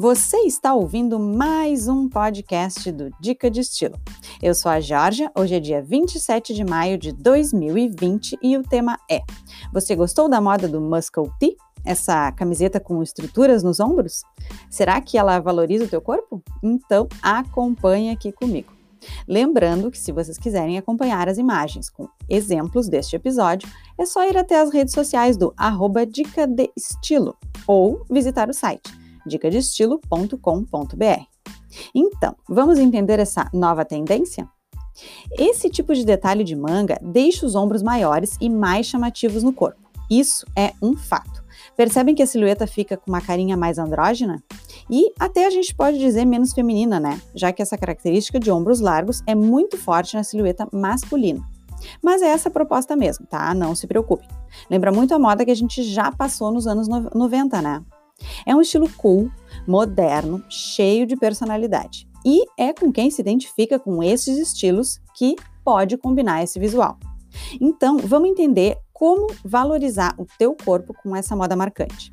Você está ouvindo mais um podcast do Dica de Estilo. Eu sou a Georgia, hoje é dia 27 de maio de 2020 e o tema é: Você gostou da moda do Muscle Tee? Essa camiseta com estruturas nos ombros? Será que ela valoriza o teu corpo? Então acompanhe aqui comigo. Lembrando que se vocês quiserem acompanhar as imagens com exemplos deste episódio, é só ir até as redes sociais do arroba Dica de Estilo ou visitar o site dicadestilo.com.br. Então, vamos entender essa nova tendência? Esse tipo de detalhe de manga deixa os ombros maiores e mais chamativos no corpo. Isso é um fato. Percebem que a silhueta fica com uma carinha mais andrógena? E até a gente pode dizer menos feminina, né? Já que essa característica de ombros largos é muito forte na silhueta masculina. Mas é essa a proposta mesmo, tá? Não se preocupem. Lembra muito a moda que a gente já passou nos anos 90, né? É um estilo cool, moderno, cheio de personalidade. E é com quem se identifica com esses estilos que pode combinar esse visual. Então, vamos entender como valorizar o teu corpo com essa moda marcante.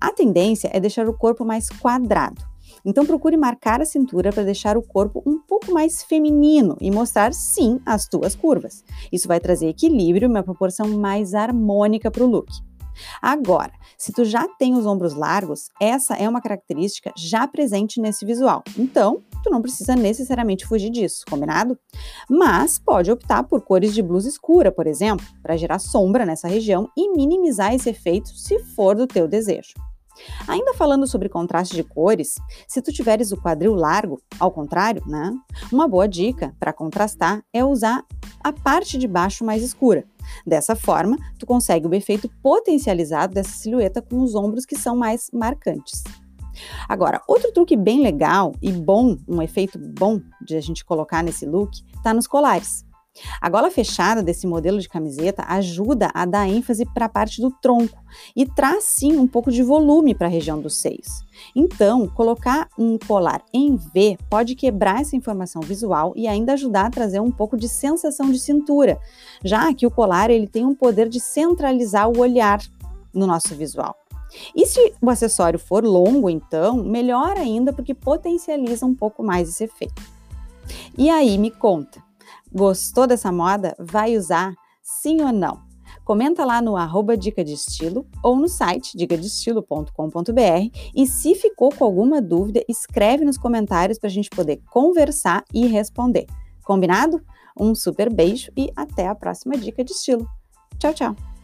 A tendência é deixar o corpo mais quadrado. Então procure marcar a cintura para deixar o corpo um pouco mais feminino e mostrar sim as tuas curvas. Isso vai trazer equilíbrio e uma proporção mais harmônica para o look. Agora, se tu já tem os ombros largos, essa é uma característica já presente nesse visual. Então, tu não precisa necessariamente fugir disso, combinado? Mas pode optar por cores de blusa escura, por exemplo, para gerar sombra nessa região e minimizar esse efeito se for do teu desejo. Ainda falando sobre contraste de cores, se tu tiveres o quadril largo, ao contrário, né? Uma boa dica para contrastar é usar a parte de baixo mais escura. Dessa forma, tu consegue o efeito potencializado dessa silhueta com os ombros que são mais marcantes. Agora, outro truque bem legal e bom, um efeito bom de a gente colocar nesse look, está nos colares. A gola fechada desse modelo de camiseta ajuda a dar ênfase para a parte do tronco e traz sim um pouco de volume para a região dos seios. Então, colocar um colar em V pode quebrar essa informação visual e ainda ajudar a trazer um pouco de sensação de cintura, já que o colar ele tem um poder de centralizar o olhar no nosso visual. E se o acessório for longo, então, melhor ainda porque potencializa um pouco mais esse efeito. E aí, me conta, gostou dessa moda? Vai usar? Sim ou não? Comenta lá no arroba Dica de Estilo ou no site dicadestilo.com.br e se ficou com alguma dúvida, escreve nos comentários para a gente poder conversar e responder. Combinado? Um super beijo e até a próxima Dica de Estilo. Tchau, tchau!